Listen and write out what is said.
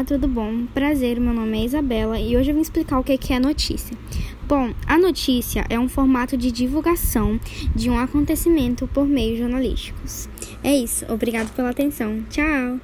Olá, tudo bom? Prazer, meu nome é Isabela e hoje eu vim explicar o que é notícia. Bom, a notícia é um formato de divulgação de um acontecimento por meios jornalísticos. É isso, obrigado pela atenção. Tchau!